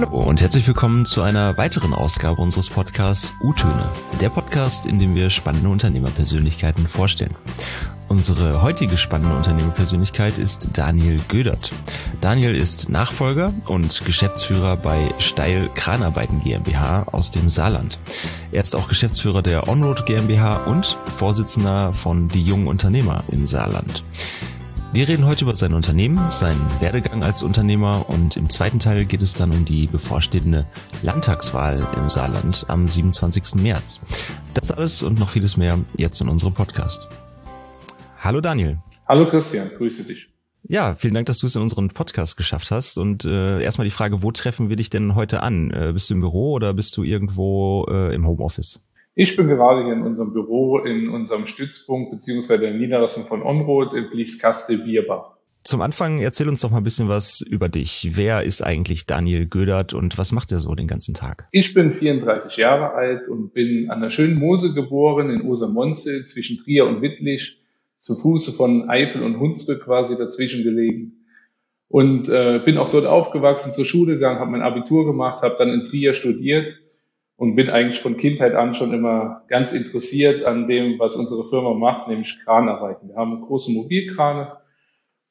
Hallo und herzlich willkommen zu einer weiteren Ausgabe unseres Podcasts U-Töne, der Podcast, in dem wir spannende Unternehmerpersönlichkeiten vorstellen. Unsere heutige spannende Unternehmerpersönlichkeit ist Daniel Gödert. Daniel ist Nachfolger und Geschäftsführer bei Steil Kranarbeiten GmbH aus dem Saarland. Er ist auch Geschäftsführer der Onroad GmbH und Vorsitzender von Die Jungen Unternehmer im Saarland. Wir reden heute über sein Unternehmen, seinen Werdegang als Unternehmer und im zweiten Teil geht es dann um die bevorstehende Landtagswahl im Saarland am 27. März. Das alles und noch vieles mehr jetzt in unserem Podcast. Hallo Daniel. Hallo Christian, grüße dich. Ja, vielen Dank, dass du es in unseren Podcast geschafft hast. Und äh, erstmal die Frage, wo treffen wir dich denn heute an? Äh, bist du im Büro oder bist du irgendwo äh, im Homeoffice? Ich bin gerade hier in unserem Büro, in unserem Stützpunkt beziehungsweise der Niederlassung von Onroad in Blieskastel-Bierbach. Zum Anfang erzähl uns doch mal ein bisschen was über dich. Wer ist eigentlich Daniel Gödert und was macht er so den ganzen Tag? Ich bin 34 Jahre alt und bin an der schönen Mose geboren in Osermonzel zwischen Trier und Wittlich, zu Fuße von Eifel und Hunsrück quasi dazwischen gelegen. Und äh, bin auch dort aufgewachsen, zur Schule gegangen, habe mein Abitur gemacht, habe dann in Trier studiert und bin eigentlich von Kindheit an schon immer ganz interessiert an dem, was unsere Firma macht, nämlich Kranarbeiten. Wir haben große Mobilkrane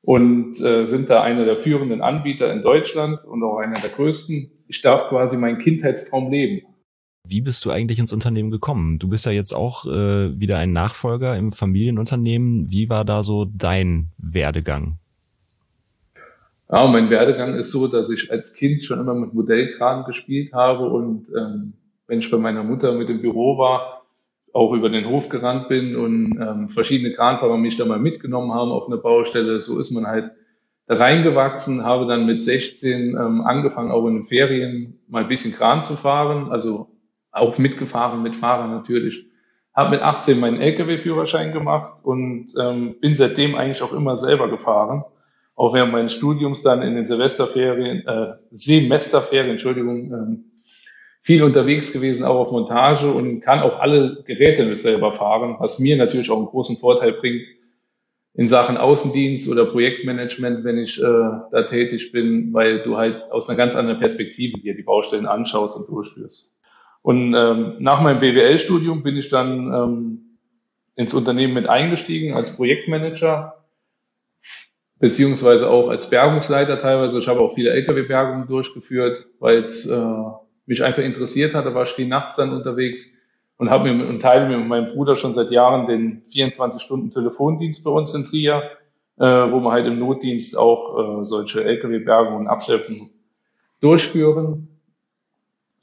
und äh, sind da einer der führenden Anbieter in Deutschland und auch einer der größten. Ich darf quasi meinen Kindheitstraum leben. Wie bist du eigentlich ins Unternehmen gekommen? Du bist ja jetzt auch äh, wieder ein Nachfolger im Familienunternehmen. Wie war da so dein Werdegang? Ja, mein Werdegang ist so, dass ich als Kind schon immer mit Modellkran gespielt habe und ähm, wenn ich bei meiner Mutter mit dem Büro war, auch über den Hof gerannt bin und ähm, verschiedene Kranfahrer mich da mal mitgenommen haben auf eine Baustelle. So ist man halt da reingewachsen, habe dann mit 16 ähm, angefangen, auch in den Ferien mal ein bisschen Kran zu fahren, also auch mitgefahren mit Fahrern natürlich. Habe mit 18 meinen Lkw-Führerschein gemacht und ähm, bin seitdem eigentlich auch immer selber gefahren. Auch während meines Studiums dann in den Silvesterferien, äh, Semesterferien, Entschuldigung, ähm, viel unterwegs gewesen, auch auf Montage und kann auch alle Geräte selber fahren, was mir natürlich auch einen großen Vorteil bringt in Sachen Außendienst oder Projektmanagement, wenn ich äh, da tätig bin, weil du halt aus einer ganz anderen Perspektive hier die Baustellen anschaust und durchführst. Und ähm, nach meinem BWL-Studium bin ich dann ähm, ins Unternehmen mit eingestiegen als Projektmanager, beziehungsweise auch als Bergungsleiter teilweise. Ich habe auch viele Lkw-Bergungen durchgeführt, weil es äh, mich einfach interessiert hat. Da war ich viel nachts dann unterwegs und habe mir und teile mir mit meinem Bruder schon seit Jahren den 24-Stunden-Telefondienst bei uns in Trier, äh, wo wir halt im Notdienst auch äh, solche Lkw-Bergungen und Abschleppen durchführen.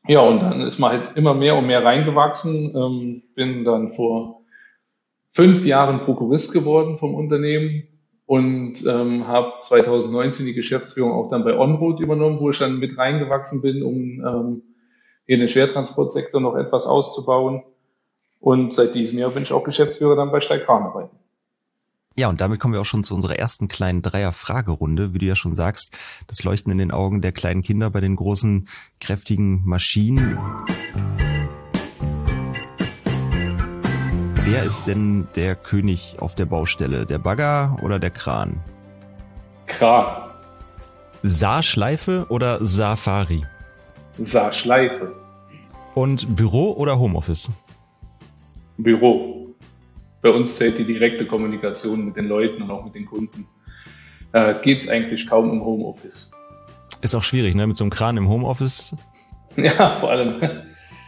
Ja, und dann ist man halt immer mehr und mehr reingewachsen. Ähm, bin dann vor fünf Jahren Prokurist geworden vom Unternehmen und ähm, habe 2019 die Geschäftsführung auch dann bei Onroad übernommen, wo ich dann mit reingewachsen bin, um ähm, hier den Schwertransportsektor noch etwas auszubauen. Und seit diesem Jahr bin ich auch Geschäftsführer dann bei Steigkranarbeiten. Ja, und damit kommen wir auch schon zu unserer ersten kleinen Dreier-Fragerunde. Wie du ja schon sagst, das Leuchten in den Augen der kleinen Kinder bei den großen, kräftigen Maschinen. Wer ist denn der König auf der Baustelle? Der Bagger oder der Kran? Kran. Saarschleife oder Safari? Saarschleife. Und Büro oder Homeoffice? Büro. Bei uns zählt die direkte Kommunikation mit den Leuten und auch mit den Kunden. Äh, Geht es eigentlich kaum um Homeoffice. Ist auch schwierig, ne? Mit so einem Kran im Homeoffice. Ja, vor allem.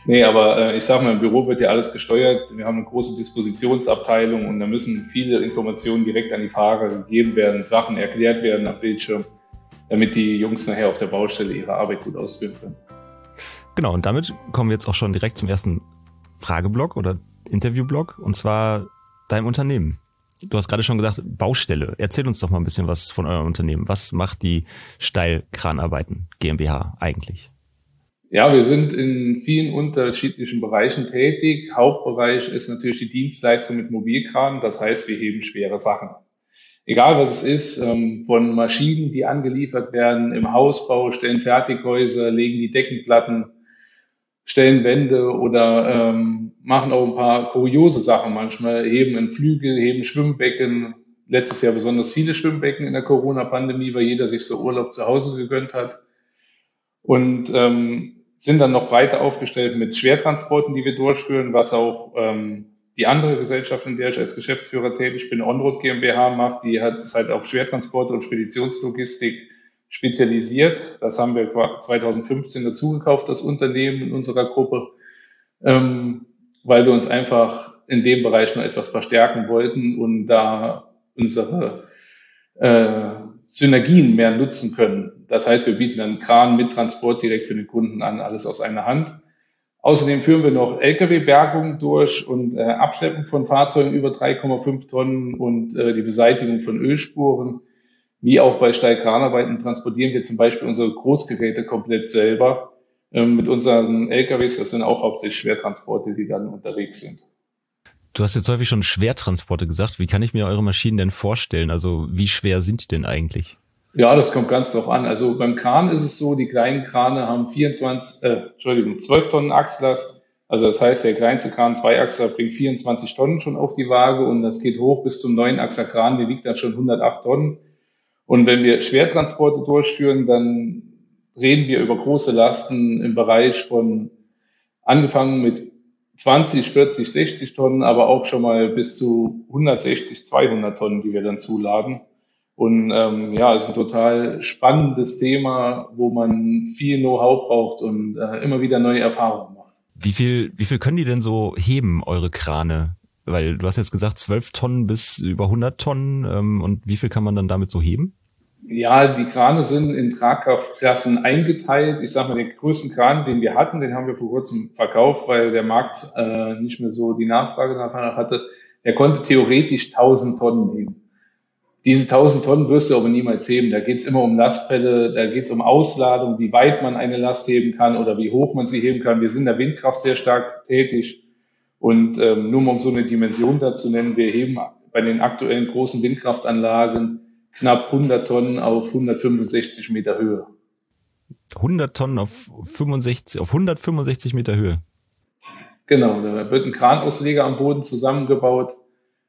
Nee, aber äh, ich sag mal, im Büro wird ja alles gesteuert. Wir haben eine große Dispositionsabteilung und da müssen viele Informationen direkt an die Fahrer gegeben werden, Sachen erklärt werden am Bildschirm, damit die Jungs nachher auf der Baustelle ihre Arbeit gut ausführen können. Genau, und damit kommen wir jetzt auch schon direkt zum ersten Frageblock oder Interviewblock und zwar deinem Unternehmen. Du hast gerade schon gesagt, Baustelle. Erzähl uns doch mal ein bisschen was von eurem Unternehmen. Was macht die Steilkranarbeiten GmbH eigentlich? Ja, wir sind in vielen unterschiedlichen Bereichen tätig. Hauptbereich ist natürlich die Dienstleistung mit Mobilkran. Das heißt, wir heben schwere Sachen. Egal was es ist, ähm, von Maschinen, die angeliefert werden im Hausbau, stellen Fertighäuser, legen die Deckenplatten, stellen Wände oder ähm, machen auch ein paar kuriose Sachen manchmal, heben einen Flügel, heben Schwimmbecken. Letztes Jahr besonders viele Schwimmbecken in der Corona-Pandemie, weil jeder sich so Urlaub zu Hause gegönnt hat. und ähm, sind dann noch breiter aufgestellt mit Schwertransporten, die wir durchführen, was auch ähm, die andere Gesellschaft, in der ich als Geschäftsführer tätig bin, Onroad GmbH macht, die hat es halt auf Schwertransporte und Speditionslogistik spezialisiert. Das haben wir 2015 dazugekauft, das Unternehmen in unserer Gruppe, ähm, weil wir uns einfach in dem Bereich noch etwas verstärken wollten und da unsere äh, Synergien mehr nutzen können. Das heißt, wir bieten einen Kran mit Transport direkt für den Kunden an, alles aus einer Hand. Außerdem führen wir noch Lkw-Bergung durch und äh, Abschleppen von Fahrzeugen über 3,5 Tonnen und äh, die Beseitigung von Ölspuren. Wie auch bei Steilkranarbeiten transportieren wir zum Beispiel unsere Großgeräte komplett selber ähm, mit unseren LKWs. Das sind auch hauptsächlich Schwertransporte, die dann unterwegs sind. Du hast jetzt häufig schon Schwertransporte gesagt. Wie kann ich mir eure Maschinen denn vorstellen? Also wie schwer sind die denn eigentlich? Ja, das kommt ganz drauf an. Also beim Kran ist es so, die kleinen Krane haben 24, äh, Entschuldigung, 12 Tonnen Achslast. Also das heißt, der kleinste Kran, Zweiachser, bringt 24 Tonnen schon auf die Waage und das geht hoch bis zum neuen Achser Kran, der wiegt dann schon 108 Tonnen. Und wenn wir Schwertransporte durchführen, dann reden wir über große Lasten im Bereich von angefangen mit 20, 40, 60 Tonnen, aber auch schon mal bis zu 160, 200 Tonnen, die wir dann zuladen. Und ähm, ja, ist ein total spannendes Thema, wo man viel Know-how braucht und äh, immer wieder neue Erfahrungen macht. Wie viel, wie viel können die denn so heben, eure Krane? Weil du hast jetzt gesagt, 12 Tonnen bis über 100 Tonnen. Ähm, und wie viel kann man dann damit so heben? Ja, die Krane sind in Tragkraftklassen eingeteilt. Ich sage mal, den größten Kran, den wir hatten, den haben wir vor kurzem verkauft, weil der Markt äh, nicht mehr so die Nachfrage danach hatte. Der konnte theoretisch 1000 Tonnen heben. Diese 1000 Tonnen wirst du aber niemals heben. Da geht es immer um Lastfälle, da geht es um Ausladung, wie weit man eine Last heben kann oder wie hoch man sie heben kann. Wir sind in der Windkraft sehr stark tätig. Und ähm, nur um so eine Dimension dazu nennen, wir heben bei den aktuellen großen Windkraftanlagen knapp 100 Tonnen auf 165 Meter Höhe. 100 Tonnen auf 65, auf 165 Meter Höhe. Genau, da wird ein Kranausleger am Boden zusammengebaut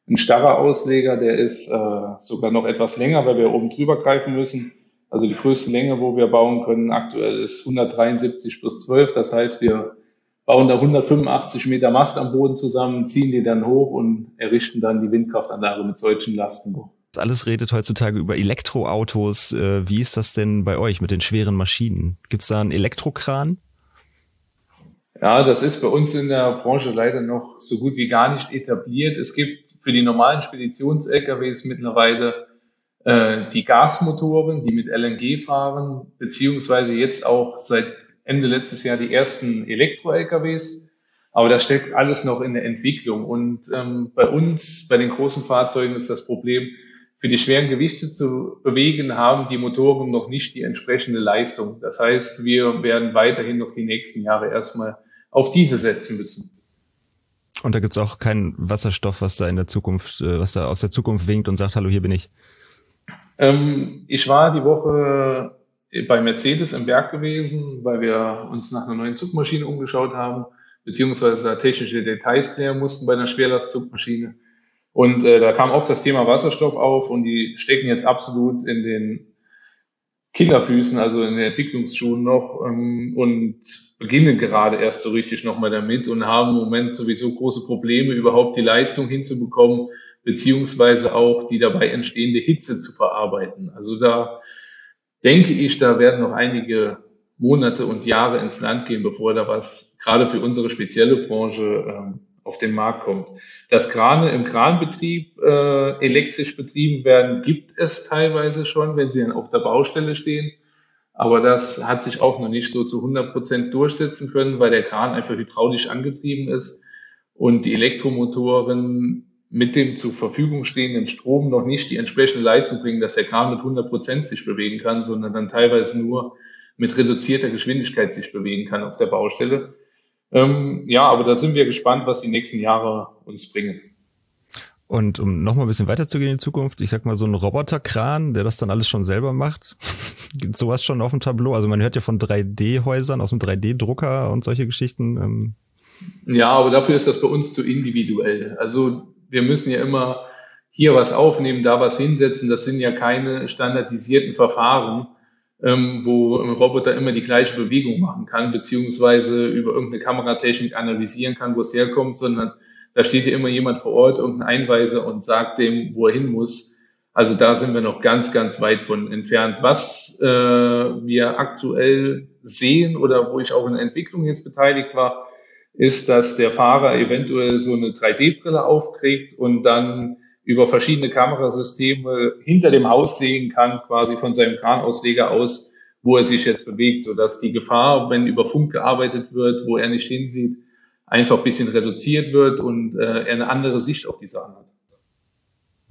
ein starrer Ausleger, der ist äh, sogar noch etwas länger, weil wir oben drüber greifen müssen. Also die größte Länge, wo wir bauen können, aktuell ist 173 plus 12. Das heißt, wir bauen da 185 Meter Mast am Boden zusammen, ziehen die dann hoch und errichten dann die Windkraftanlage mit solchen Lasten. Alles redet heutzutage über Elektroautos. Äh, wie ist das denn bei euch mit den schweren Maschinen? Gibt es da einen Elektrokran? Ja, das ist bei uns in der Branche leider noch so gut wie gar nicht etabliert. Es gibt für die normalen Speditions-LKWs mittlerweile äh, die Gasmotoren, die mit LNG fahren, beziehungsweise jetzt auch seit Ende letztes Jahr die ersten Elektro-LKWs. Aber das steckt alles noch in der Entwicklung. Und ähm, bei uns, bei den großen Fahrzeugen, ist das Problem, für die schweren Gewichte zu bewegen, haben die Motoren noch nicht die entsprechende Leistung. Das heißt, wir werden weiterhin noch die nächsten Jahre erstmal auf diese setzen müssen. Und da gibt's auch keinen Wasserstoff, was da in der Zukunft, äh, was da aus der Zukunft winkt und sagt, hallo, hier bin ich. Ähm, ich war die Woche bei Mercedes im Berg gewesen, weil wir uns nach einer neuen Zugmaschine umgeschaut haben, beziehungsweise da technische Details klären mussten bei einer Schwerlastzugmaschine. Und äh, da kam auch das Thema Wasserstoff auf und die stecken jetzt absolut in den Kinderfüßen, also in den Entwicklungsschuhen noch ähm, und beginnen gerade erst so richtig nochmal damit und haben im Moment sowieso große Probleme, überhaupt die Leistung hinzubekommen, beziehungsweise auch die dabei entstehende Hitze zu verarbeiten. Also da denke ich, da werden noch einige Monate und Jahre ins Land gehen, bevor da was gerade für unsere spezielle Branche ähm, auf den Markt kommt. Dass Krane im Kranbetrieb äh, elektrisch betrieben werden, gibt es teilweise schon, wenn sie dann auf der Baustelle stehen. Aber das hat sich auch noch nicht so zu 100 Prozent durchsetzen können, weil der Kran einfach hydraulisch angetrieben ist und die Elektromotoren mit dem zur Verfügung stehenden Strom noch nicht die entsprechende Leistung bringen, dass der Kran mit 100 Prozent sich bewegen kann, sondern dann teilweise nur mit reduzierter Geschwindigkeit sich bewegen kann auf der Baustelle. Ähm, ja, aber da sind wir gespannt, was die nächsten Jahre uns bringen. Und um nochmal ein bisschen weiterzugehen in die Zukunft, ich sag mal so ein Roboterkran, der das dann alles schon selber macht. Gibt sowas schon auf dem Tableau? Also man hört ja von 3D-Häusern aus dem 3D-Drucker und solche Geschichten. Ähm. Ja, aber dafür ist das bei uns zu individuell. Also wir müssen ja immer hier was aufnehmen, da was hinsetzen. Das sind ja keine standardisierten Verfahren. ähm, wo ein Roboter immer die gleiche Bewegung machen kann, beziehungsweise über irgendeine Kameratechnik analysieren kann, wo es herkommt, sondern da steht ja immer jemand vor Ort, irgendein Einweiser und sagt dem, wo er hin muss. Also da sind wir noch ganz, ganz weit von entfernt. Was äh, wir aktuell sehen oder wo ich auch in der Entwicklung jetzt beteiligt war, ist, dass der Fahrer eventuell so eine 3D-Brille aufkriegt und dann über verschiedene Kamerasysteme hinter dem Haus sehen kann, quasi von seinem Kranausleger aus, wo er sich jetzt bewegt, sodass die Gefahr, wenn über Funk gearbeitet wird, wo er nicht hinsieht, einfach ein bisschen reduziert wird und äh, er eine andere Sicht auf die Sachen hat.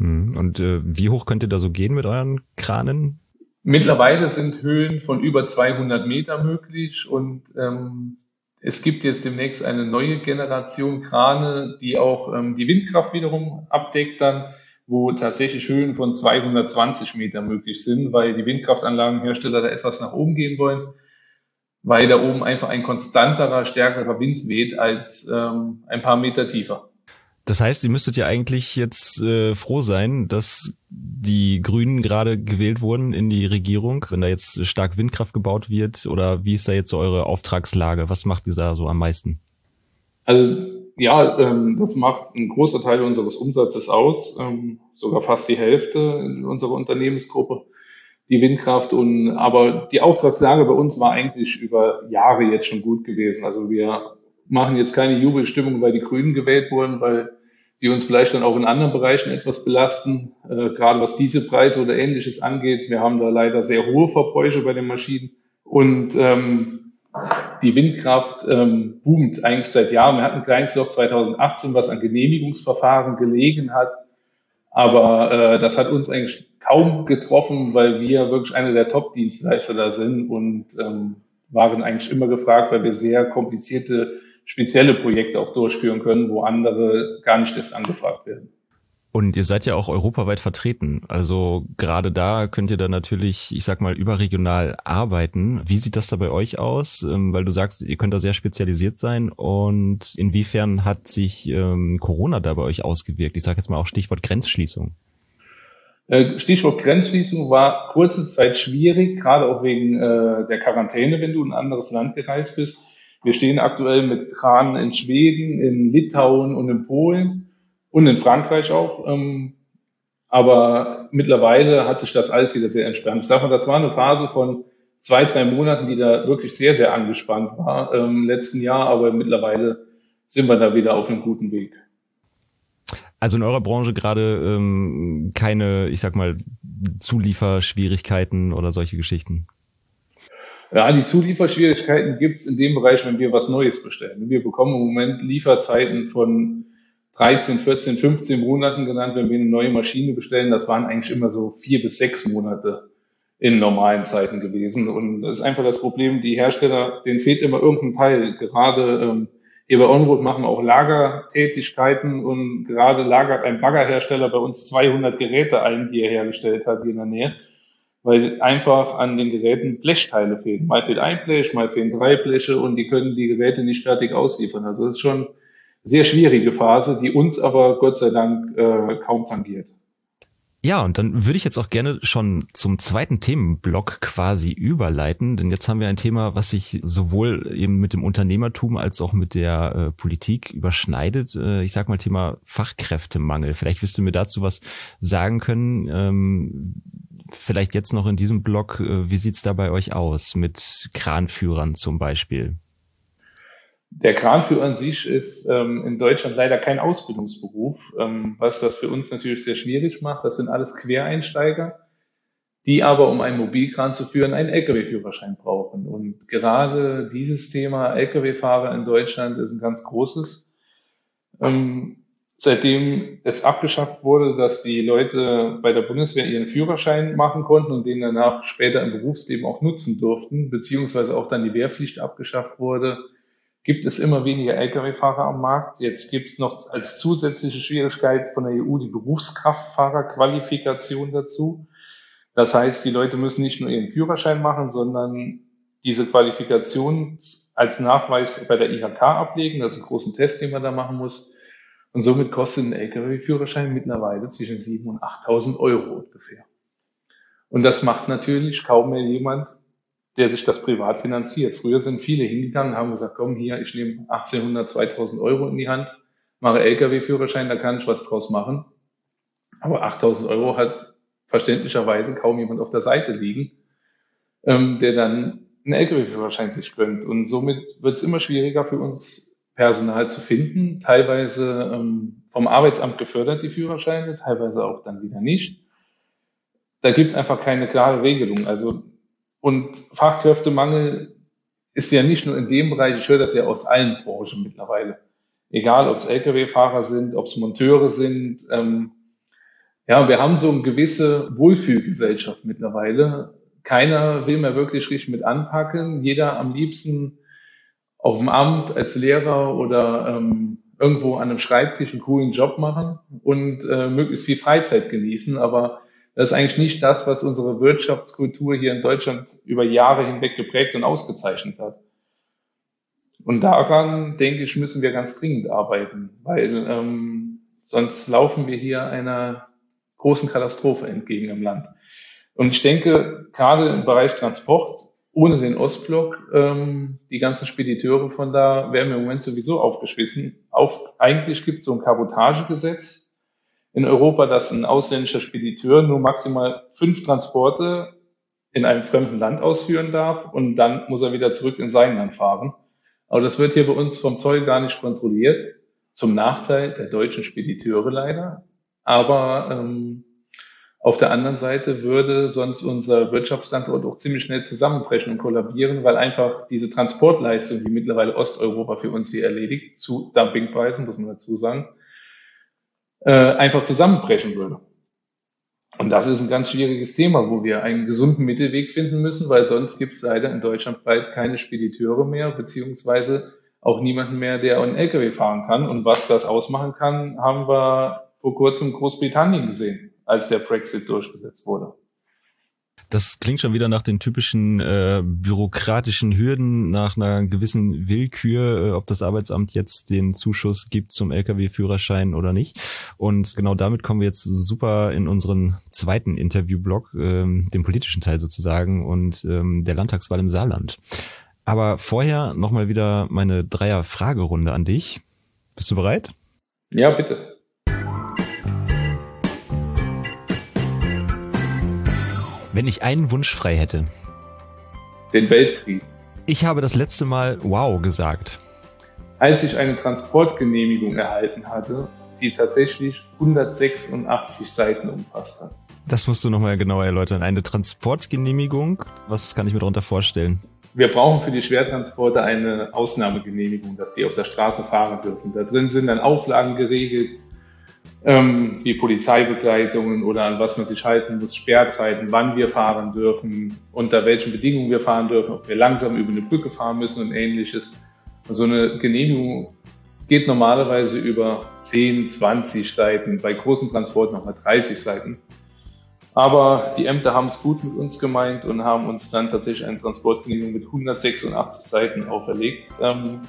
Hm, und äh, wie hoch könnt ihr da so gehen mit euren Kranen? Mittlerweile sind Höhen von über 200 Meter möglich und ähm, es gibt jetzt demnächst eine neue Generation Krane, die auch ähm, die Windkraft wiederum abdeckt dann, wo tatsächlich Höhen von 220 Meter möglich sind, weil die Windkraftanlagenhersteller da etwas nach oben gehen wollen, weil da oben einfach ein konstanterer, stärkerer Wind weht als ähm, ein paar Meter tiefer. Das heißt, ihr müsstet ja eigentlich jetzt äh, froh sein, dass die Grünen gerade gewählt wurden in die Regierung, wenn da jetzt stark Windkraft gebaut wird oder wie ist da jetzt so eure Auftragslage? Was macht ihr da so am meisten? Also ja, ähm, das macht ein großer Teil unseres Umsatzes aus, ähm, sogar fast die Hälfte in unserer Unternehmensgruppe, die Windkraft. Und aber die Auftragslage bei uns war eigentlich über Jahre jetzt schon gut gewesen. Also wir machen jetzt keine Jubelstimmung, weil die Grünen gewählt wurden, weil die uns vielleicht dann auch in anderen Bereichen etwas belasten, äh, gerade was diese Preise oder ähnliches angeht. Wir haben da leider sehr hohe Verbräuche bei den Maschinen und ähm, die Windkraft ähm, boomt eigentlich seit Jahren. Wir hatten ein kleines Loch 2018, was an Genehmigungsverfahren gelegen hat, aber äh, das hat uns eigentlich kaum getroffen, weil wir wirklich einer der Top-Dienstleister da sind und ähm, waren eigentlich immer gefragt, weil wir sehr komplizierte spezielle Projekte auch durchführen können, wo andere gar nicht erst angefragt werden. Und ihr seid ja auch europaweit vertreten. Also gerade da könnt ihr dann natürlich, ich sag mal, überregional arbeiten. Wie sieht das da bei euch aus? Ähm, weil du sagst, ihr könnt da sehr spezialisiert sein. Und inwiefern hat sich ähm, Corona da bei euch ausgewirkt? Ich sage jetzt mal auch Stichwort Grenzschließung. Äh, Stichwort Grenzschließung war kurze Zeit schwierig, gerade auch wegen äh, der Quarantäne, wenn du in ein anderes Land gereist bist. Wir stehen aktuell mit Kranen in Schweden, in Litauen und in Polen und in Frankreich auch. Ähm, aber mittlerweile hat sich das alles wieder sehr entspannt. Ich sag mal, das war eine Phase von zwei, drei Monaten, die da wirklich sehr, sehr angespannt war im letzten Jahr, aber mittlerweile sind wir da wieder auf einem guten Weg. Also in eurer Branche gerade ähm, keine, ich sag mal, Zulieferschwierigkeiten oder solche Geschichten? Ja, die Zulieferschwierigkeiten gibt es in dem Bereich, wenn wir was Neues bestellen. Wir bekommen im Moment Lieferzeiten von 13, 14, 15 Monaten genannt, wenn wir eine neue Maschine bestellen. Das waren eigentlich immer so vier bis sechs Monate in normalen Zeiten gewesen. Und das ist einfach das Problem, die Hersteller, denen fehlt immer irgendein Teil. Gerade ähm, hier bei Onroad machen wir auch Lagertätigkeiten und gerade lagert ein Baggerhersteller bei uns 200 Geräte ein, die er hergestellt hat hier in der Nähe weil einfach an den Geräten Blechteile fehlen. Mal fehlt ein Blech, mal fehlen drei Bleche und die können die Geräte nicht fertig ausliefern. Also das ist schon sehr schwierige Phase, die uns aber Gott sei Dank äh, kaum tangiert. Ja, und dann würde ich jetzt auch gerne schon zum zweiten Themenblock quasi überleiten, denn jetzt haben wir ein Thema, was sich sowohl eben mit dem Unternehmertum als auch mit der äh, Politik überschneidet. Äh, ich sag mal Thema Fachkräftemangel. Vielleicht wirst du mir dazu was sagen können. Ähm, vielleicht jetzt noch in diesem Blog, äh, wie sieht's da bei euch aus mit Kranführern zum Beispiel? Der Kranführer an sich ist ähm, in Deutschland leider kein Ausbildungsberuf, ähm, was das für uns natürlich sehr schwierig macht. Das sind alles Quereinsteiger, die aber, um einen Mobilkran zu führen, einen Lkw-Führerschein brauchen. Und gerade dieses Thema Lkw-Fahrer in Deutschland ist ein ganz großes. Ähm, seitdem es abgeschafft wurde, dass die Leute bei der Bundeswehr ihren Führerschein machen konnten und den danach später im Berufsleben auch nutzen durften, beziehungsweise auch dann die Wehrpflicht abgeschafft wurde, gibt es immer weniger Lkw-Fahrer am Markt. Jetzt gibt es noch als zusätzliche Schwierigkeit von der EU die Berufskraftfahrerqualifikation dazu. Das heißt, die Leute müssen nicht nur ihren Führerschein machen, sondern diese Qualifikation als Nachweis bei der IHK ablegen. Das ist ein großen Test, den man da machen muss. Und somit kostet ein Lkw-Führerschein mittlerweile zwischen 7.000 und 8.000 Euro ungefähr. Und das macht natürlich kaum mehr jemand, der sich das privat finanziert. Früher sind viele hingegangen, haben gesagt, komm hier, ich nehme 1800, 2000 Euro in die Hand, mache Lkw-Führerschein, da kann ich was draus machen. Aber 8000 Euro hat verständlicherweise kaum jemand auf der Seite liegen, ähm, der dann einen Lkw-Führerschein sich gönnt. Und somit wird es immer schwieriger für uns Personal zu finden, teilweise ähm, vom Arbeitsamt gefördert, die Führerscheine, teilweise auch dann wieder nicht. Da gibt es einfach keine klare Regelung. Also und Fachkräftemangel ist ja nicht nur in dem Bereich, ich höre das ja aus allen Branchen mittlerweile. Egal, ob es Lkw-Fahrer sind, ob es Monteure sind. Ähm, ja, wir haben so eine gewisse Wohlfühlgesellschaft mittlerweile. Keiner will mehr wirklich richtig mit anpacken. Jeder am liebsten auf dem Amt als Lehrer oder ähm, irgendwo an einem Schreibtisch einen coolen Job machen und äh, möglichst viel Freizeit genießen. Aber das ist eigentlich nicht das, was unsere Wirtschaftskultur hier in Deutschland über Jahre hinweg geprägt und ausgezeichnet hat. Und daran, denke ich, müssen wir ganz dringend arbeiten, weil ähm, sonst laufen wir hier einer großen Katastrophe entgegen im Land. Und ich denke, gerade im Bereich Transport, ohne den Ostblock, ähm, die ganzen Spediteure von da wir im Moment sowieso aufgeschmissen. Auf, eigentlich gibt es so ein Kabotagegesetz, in Europa, dass ein ausländischer Spediteur nur maximal fünf Transporte in einem fremden Land ausführen darf und dann muss er wieder zurück in sein Land fahren. Aber das wird hier bei uns vom Zoll gar nicht kontrolliert, zum Nachteil der deutschen Spediteure leider. Aber ähm, auf der anderen Seite würde sonst unser Wirtschaftsstandort auch ziemlich schnell zusammenbrechen und kollabieren, weil einfach diese Transportleistung, die mittlerweile Osteuropa für uns hier erledigt, zu Dumpingpreisen, muss man dazu sagen, äh, einfach zusammenbrechen würde. Und das ist ein ganz schwieriges Thema, wo wir einen gesunden Mittelweg finden müssen, weil sonst gibt es leider in Deutschland bald keine Spediteure mehr, beziehungsweise auch niemanden mehr, der einen LKW fahren kann. Und was das ausmachen kann, haben wir vor kurzem Großbritannien gesehen, als der Brexit durchgesetzt wurde. Das klingt schon wieder nach den typischen äh, bürokratischen Hürden, nach einer gewissen Willkür, äh, ob das Arbeitsamt jetzt den Zuschuss gibt zum Lkw-Führerschein oder nicht. Und genau damit kommen wir jetzt super in unseren zweiten Interviewblock, ähm, dem politischen Teil sozusagen und ähm, der Landtagswahl im Saarland. Aber vorher nochmal wieder meine Dreier-Fragerunde an dich. Bist du bereit? Ja, bitte. Wenn ich einen Wunsch frei hätte. Den Weltfrieden. Ich habe das letzte Mal wow gesagt. Als ich eine Transportgenehmigung erhalten hatte, die tatsächlich 186 Seiten umfasst hat. Das musst du nochmal genauer erläutern. Eine Transportgenehmigung, was kann ich mir darunter vorstellen? Wir brauchen für die Schwertransporte eine Ausnahmegenehmigung, dass die auf der Straße fahren dürfen. Da drin sind dann Auflagen geregelt, ähm, die Polizeibegleitungen oder an was man sich halten muss, Sperrzeiten, wann wir fahren dürfen, unter welchen Bedingungen wir fahren dürfen, ob wir langsam über eine Brücke fahren müssen und ähnliches. Und so eine Genehmigung geht normalerweise über 10, 20 Seiten, bei großen Transporten nochmal 30 Seiten. Aber die Ämter haben es gut mit uns gemeint und haben uns dann tatsächlich eine Transportgenehmigung mit 186 Seiten auferlegt. Ähm,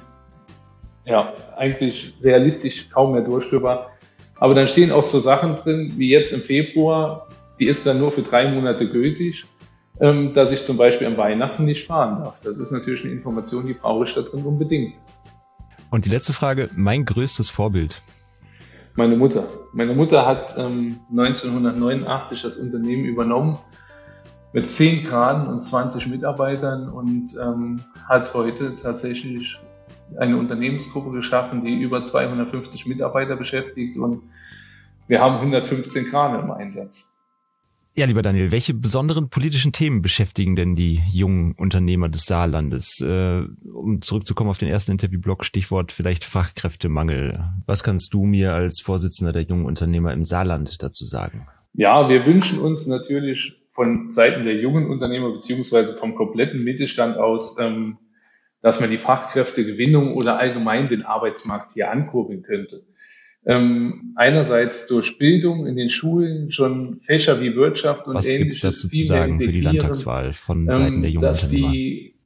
ja, eigentlich realistisch kaum mehr durchführbar. Aber dann stehen auch so Sachen drin, wie jetzt im Februar, die ist dann nur für drei Monate gültig, ähm, dass ich zum Beispiel am Weihnachten nicht fahren darf. Das ist natürlich eine Information, die brauche ich da drin unbedingt. Und die letzte Frage, mein größtes Vorbild? Meine Mutter. Meine Mutter hat ähm, 1989 das Unternehmen übernommen mit 10 Graden und 20 Mitarbeitern und ähm, hat heute tatsächlich eine Unternehmensgruppe geschaffen, die über 250 Mitarbeiter beschäftigt und wir haben 115 Krane im Einsatz. Ja, lieber Daniel, welche besonderen politischen Themen beschäftigen denn die jungen Unternehmer des Saarlandes? Äh, um zurückzukommen auf den ersten Interviewblock, Stichwort vielleicht Fachkräftemangel. Was kannst du mir als Vorsitzender der jungen Unternehmer im Saarland dazu sagen? Ja, wir wünschen uns natürlich von Seiten der jungen Unternehmer beziehungsweise vom kompletten Mittelstand aus ähm, dass man die Fachkräftegewinnung oder allgemein den Arbeitsmarkt hier ankurbeln könnte. Ähm, einerseits durch Bildung in den Schulen schon Fächer wie Wirtschaft und Was ähnliches. Was gibt es dazu zu sagen für die Landtagswahl von ähm, Seiten der jungen dass die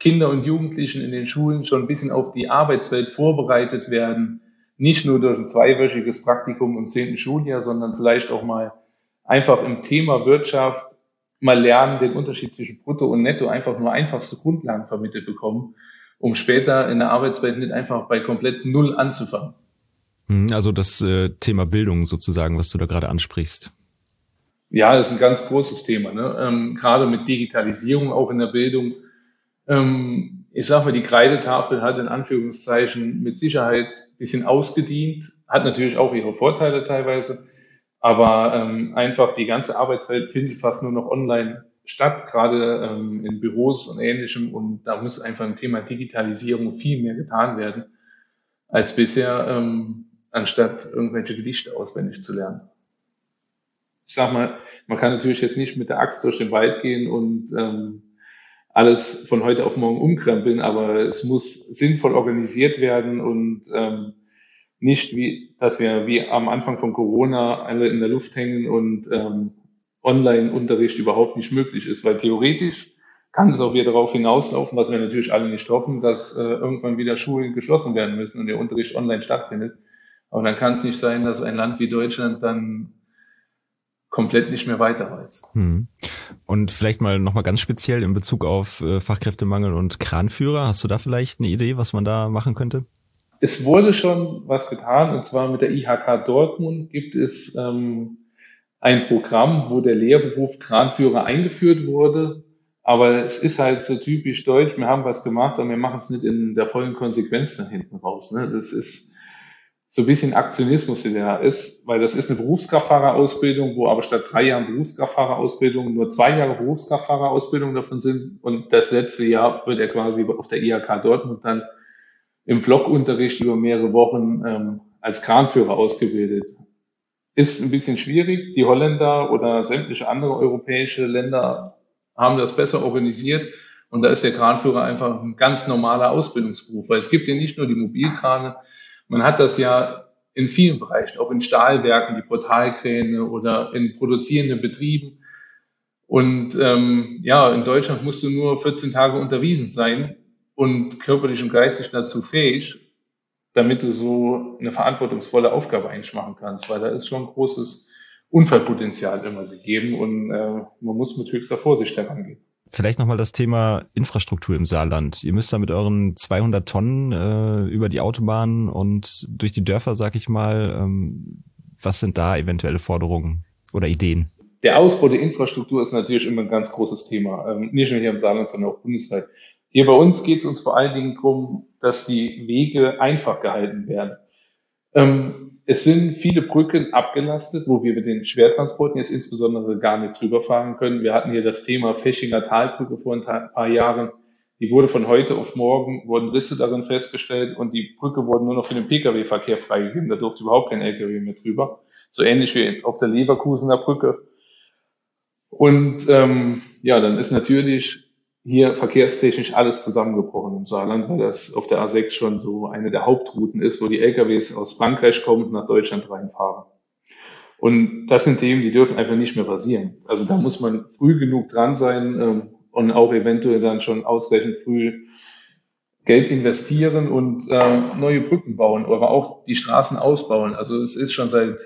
Kinder und Jugendlichen in den Schulen schon ein bisschen auf die Arbeitswelt vorbereitet werden, nicht nur durch ein zweiwöchiges Praktikum im zehnten Schuljahr, sondern vielleicht auch mal einfach im Thema Wirtschaft mal lernen, den Unterschied zwischen Brutto und Netto einfach nur einfachste Grundlagen vermittelt bekommen, um später in der Arbeitswelt nicht einfach bei komplett Null anzufangen. Hm, also das äh, Thema Bildung sozusagen, was du da gerade ansprichst. Ja, das ist ein ganz großes Thema. Ne? Ähm, gerade mit Digitalisierung auch in der Bildung. Ähm, ich sage mal, die Kreidetafel hat in Anführungszeichen mit Sicherheit ein bisschen ausgedient, hat natürlich auch ihre Vorteile teilweise, aber ähm, einfach die ganze Arbeitswelt findet fast nur noch online statt, gerade ähm, in Büros und ähnlichem. Und da muss einfach im Thema Digitalisierung viel mehr getan werden als bisher, ähm, anstatt irgendwelche Gedichte auswendig zu lernen. Ich sag mal, man kann natürlich jetzt nicht mit der Axt durch den Wald gehen und ähm, alles von heute auf morgen umkrempeln, aber es muss sinnvoll organisiert werden und ähm, nicht wie, dass wir wie am Anfang von Corona alle in der Luft hängen und ähm, Online-Unterricht überhaupt nicht möglich ist, weil theoretisch kann es auch wieder darauf hinauslaufen, was wir natürlich alle nicht hoffen, dass äh, irgendwann wieder Schulen geschlossen werden müssen und der Unterricht online stattfindet. Aber dann kann es nicht sein, dass ein Land wie Deutschland dann komplett nicht mehr weiter weiß. Hm. Und vielleicht mal nochmal ganz speziell in Bezug auf äh, Fachkräftemangel und Kranführer. Hast du da vielleicht eine Idee, was man da machen könnte? Es wurde schon was getan und zwar mit der IHK Dortmund gibt es ähm, ein Programm, wo der Lehrberuf Kranführer eingeführt wurde. Aber es ist halt so typisch deutsch, wir haben was gemacht, aber wir machen es nicht in der vollen Konsequenz nach hinten raus. Ne? Das ist so ein bisschen Aktionismus, der da ist, weil das ist eine Berufskraftfahrerausbildung, wo aber statt drei Jahren Berufskraftfahrerausbildung nur zwei Jahre Berufskraftfahrerausbildung davon sind. Und das letzte Jahr wird er quasi auf der IHK Dortmund dann im Blockunterricht über mehrere Wochen ähm, als Kranführer ausgebildet. Ist ein bisschen schwierig. Die Holländer oder sämtliche andere europäische Länder haben das besser organisiert. Und da ist der Kranführer einfach ein ganz normaler Ausbildungsberuf, weil es gibt ja nicht nur die Mobilkrane, man hat das ja in vielen Bereichen, auch in Stahlwerken, die Portalkräne oder in produzierenden Betrieben. Und ähm, ja, in Deutschland musst du nur 14 Tage unterwiesen sein und körperlich und geistig dazu fähig, damit du so eine verantwortungsvolle Aufgabe eigentlich machen kannst, weil da ist schon großes Unfallpotenzial immer gegeben und äh, man muss mit höchster Vorsicht herangehen. Vielleicht nochmal das Thema Infrastruktur im Saarland. Ihr müsst da mit euren 200 Tonnen äh, über die Autobahn und durch die Dörfer, sag ich mal, ähm, was sind da eventuelle Forderungen oder Ideen? Der Ausbau der Infrastruktur ist natürlich immer ein ganz großes Thema, ähm, nicht nur hier im Saarland, sondern auch bundesweit. Hier bei uns geht es uns vor allen Dingen darum, dass die Wege einfach gehalten werden. Ähm, es sind viele Brücken abgelastet, wo wir mit den Schwertransporten jetzt insbesondere gar nicht drüber fahren können. Wir hatten hier das Thema Feschinger Talbrücke vor ein paar Jahren. Die wurde von heute auf morgen, wurden Risse darin festgestellt und die Brücke wurde nur noch für den Pkw-Verkehr freigegeben. Da durfte überhaupt kein Lkw mehr drüber. So ähnlich wie auf der Leverkusener Brücke. Und ähm, ja, dann ist natürlich hier verkehrstechnisch alles zusammengebrochen im Saarland, weil das auf der A6 schon so eine der Hauptrouten ist, wo die LKWs aus Frankreich kommen und nach Deutschland reinfahren. Und das sind Themen, die dürfen einfach nicht mehr passieren. Also da muss man früh genug dran sein ähm, und auch eventuell dann schon ausreichend früh Geld investieren und äh, neue Brücken bauen, aber auch die Straßen ausbauen. Also es ist schon seit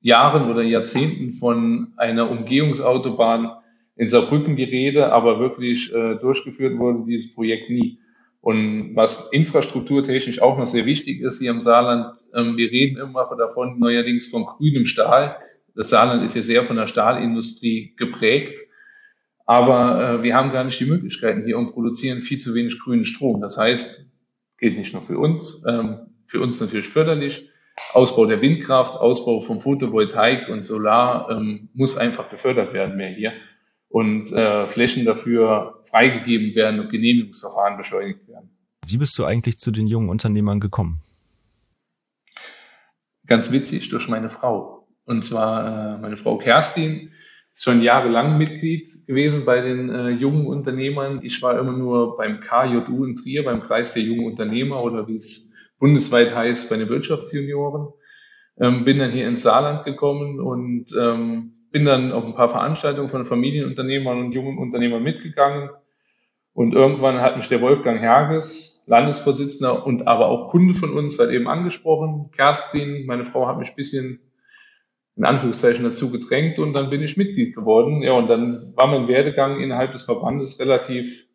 Jahren oder Jahrzehnten von einer Umgehungsautobahn in Saarbrücken die Rede, aber wirklich äh, durchgeführt wurde dieses Projekt nie. Und was infrastrukturtechnisch auch noch sehr wichtig ist hier im Saarland, ähm, wir reden immer davon, neuerdings von grünem Stahl. Das Saarland ist ja sehr von der Stahlindustrie geprägt. Aber äh, wir haben gar nicht die Möglichkeiten hier und produzieren viel zu wenig grünen Strom. Das heißt, geht nicht nur für uns, ähm, für uns natürlich förderlich. Ausbau der Windkraft, Ausbau von Photovoltaik und Solar ähm, muss einfach gefördert werden mehr hier und äh, Flächen dafür freigegeben werden und Genehmigungsverfahren beschleunigt werden. Wie bist du eigentlich zu den jungen Unternehmern gekommen? Ganz witzig durch meine Frau. Und zwar äh, meine Frau Kerstin ist schon jahrelang Mitglied gewesen bei den äh, jungen Unternehmern. Ich war immer nur beim KJU in Trier, beim Kreis der jungen Unternehmer oder wie es bundesweit heißt, bei den Wirtschaftsjunioren. Ähm, bin dann hier ins Saarland gekommen und ähm, bin dann auf ein paar Veranstaltungen von Familienunternehmern und jungen Unternehmern mitgegangen. Und irgendwann hat mich der Wolfgang Herges, Landesvorsitzender und aber auch Kunde von uns, halt eben angesprochen. Kerstin, meine Frau, hat mich ein bisschen in Anführungszeichen dazu gedrängt und dann bin ich Mitglied geworden. Ja, und dann war mein Werdegang innerhalb des Verbandes relativ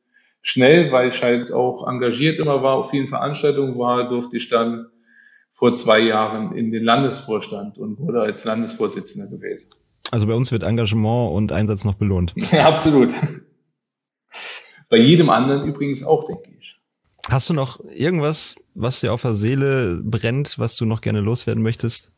schnell, weil ich halt auch engagiert immer war, auf vielen Veranstaltungen war, durfte ich dann vor zwei Jahren in den Landesvorstand und wurde als Landesvorsitzender gewählt. Also bei uns wird Engagement und Einsatz noch belohnt. Ja, absolut. Bei jedem anderen übrigens auch, denke ich. Hast du noch irgendwas, was dir auf der Seele brennt, was du noch gerne loswerden möchtest?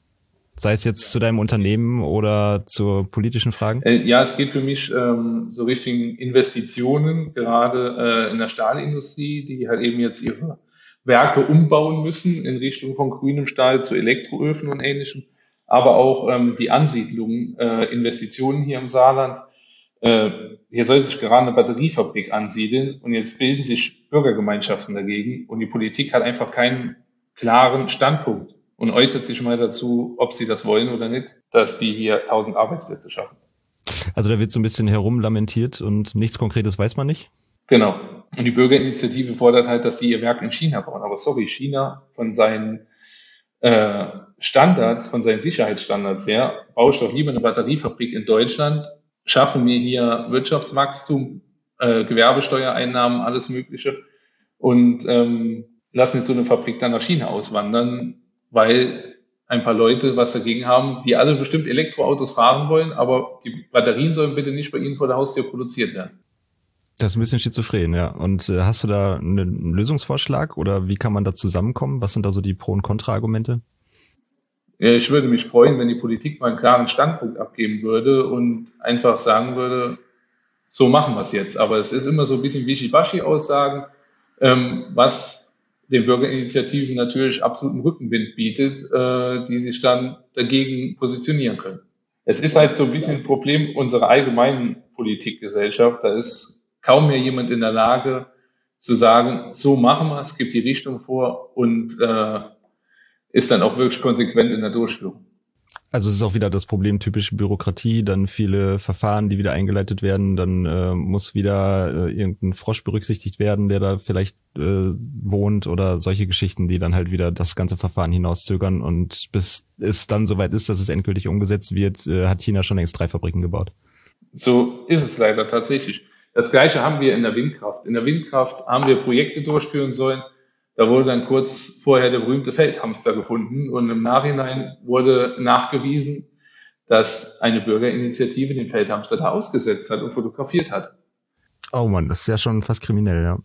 Sei es jetzt zu deinem Unternehmen oder zu politischen Fragen? Äh, ja, es geht für mich ähm, so Richtung Investitionen, gerade äh, in der Stahlindustrie, die halt eben jetzt ihre Werke umbauen müssen in Richtung von grünem Stahl zu Elektroöfen und ähnlichem, aber auch ähm, die Ansiedlung, äh, Investitionen hier im Saarland. Äh, hier soll sich gerade eine Batteriefabrik ansiedeln und jetzt bilden sich Bürgergemeinschaften dagegen und die Politik hat einfach keinen klaren Standpunkt und äußert sich mal dazu, ob sie das wollen oder nicht, dass die hier 1000 Arbeitsplätze schaffen. Also da wird so ein bisschen herumlamentiert und nichts Konkretes weiß man nicht? Genau. Und die Bürgerinitiative fordert halt, dass sie ihr Werk in China bauen. Aber sorry, China von seinen äh, Standards, von seinen Sicherheitsstandards her, baue ich doch lieber eine Batteriefabrik in Deutschland, schaffe mir hier Wirtschaftswachstum, äh, Gewerbesteuereinnahmen, alles Mögliche und ähm, lass mir so eine Fabrik dann nach China auswandern, weil ein paar Leute was dagegen haben, die alle bestimmt Elektroautos fahren wollen, aber die Batterien sollen bitte nicht bei ihnen vor der Haustür produziert werden. Das ist ein bisschen schizophren, ja. Und äh, hast du da einen Lösungsvorschlag oder wie kann man da zusammenkommen? Was sind da so die Pro- und Kontra-Argumente? Ja, ich würde mich freuen, wenn die Politik mal einen klaren Standpunkt abgeben würde und einfach sagen würde, so machen wir es jetzt. Aber es ist immer so ein bisschen Wischiwaschi-Aussagen, ähm, was den Bürgerinitiativen natürlich absoluten Rückenwind bietet, äh, die sich dann dagegen positionieren können. Es ist halt so ein bisschen ein Problem unserer allgemeinen Politikgesellschaft. Da ist kaum mehr jemand in der Lage zu sagen, so machen wir es, gibt die Richtung vor und äh, ist dann auch wirklich konsequent in der Durchführung. Also es ist auch wieder das Problem typische Bürokratie, dann viele Verfahren, die wieder eingeleitet werden, dann äh, muss wieder äh, irgendein Frosch berücksichtigt werden, der da vielleicht äh, wohnt oder solche Geschichten, die dann halt wieder das ganze Verfahren hinauszögern und bis es dann soweit ist, dass es endgültig umgesetzt wird, äh, hat China schon längst drei Fabriken gebaut. So ist es leider tatsächlich. Das gleiche haben wir in der Windkraft. In der Windkraft haben wir Projekte durchführen sollen, da wurde dann kurz vorher der berühmte Feldhamster gefunden und im Nachhinein wurde nachgewiesen, dass eine Bürgerinitiative den Feldhamster da ausgesetzt hat und fotografiert hat. Oh man, das ist ja schon fast kriminell, ja.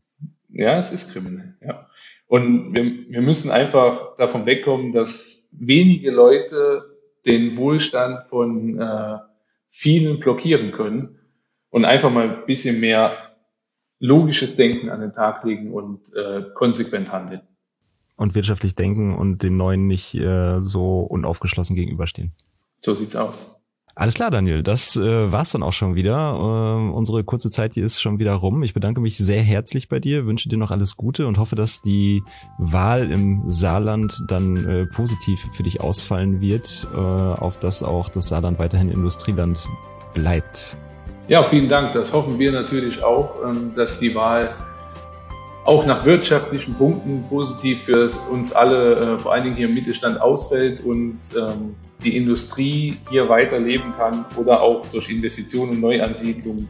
Ja, es ist kriminell, ja. Und wir, wir müssen einfach davon wegkommen, dass wenige Leute den Wohlstand von äh, vielen blockieren können und einfach mal ein bisschen mehr logisches Denken an den Tag legen und äh, konsequent handeln. Und wirtschaftlich denken und dem Neuen nicht äh, so unaufgeschlossen gegenüberstehen. So sieht's aus. Alles klar, Daniel. Das äh, war's dann auch schon wieder. Äh, unsere kurze Zeit hier ist schon wieder rum. Ich bedanke mich sehr herzlich bei dir, wünsche dir noch alles Gute und hoffe, dass die Wahl im Saarland dann äh, positiv für dich ausfallen wird, äh, auf dass auch das Saarland weiterhin Industrieland bleibt. Ja, vielen Dank. Das hoffen wir natürlich auch, ähm, dass die Wahl auch nach wirtschaftlichen Punkten positiv für uns alle, äh, vor allen Dingen hier im Mittelstand ausfällt und ähm, die Industrie hier weiterleben kann oder auch durch Investitionen und Neuansiedlungen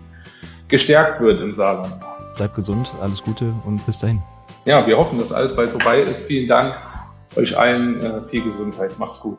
gestärkt wird im Saarland. Bleibt gesund, alles Gute und bis dahin. Ja, wir hoffen, dass alles bald vorbei ist. Vielen Dank euch allen, äh, viel Gesundheit. Macht's gut.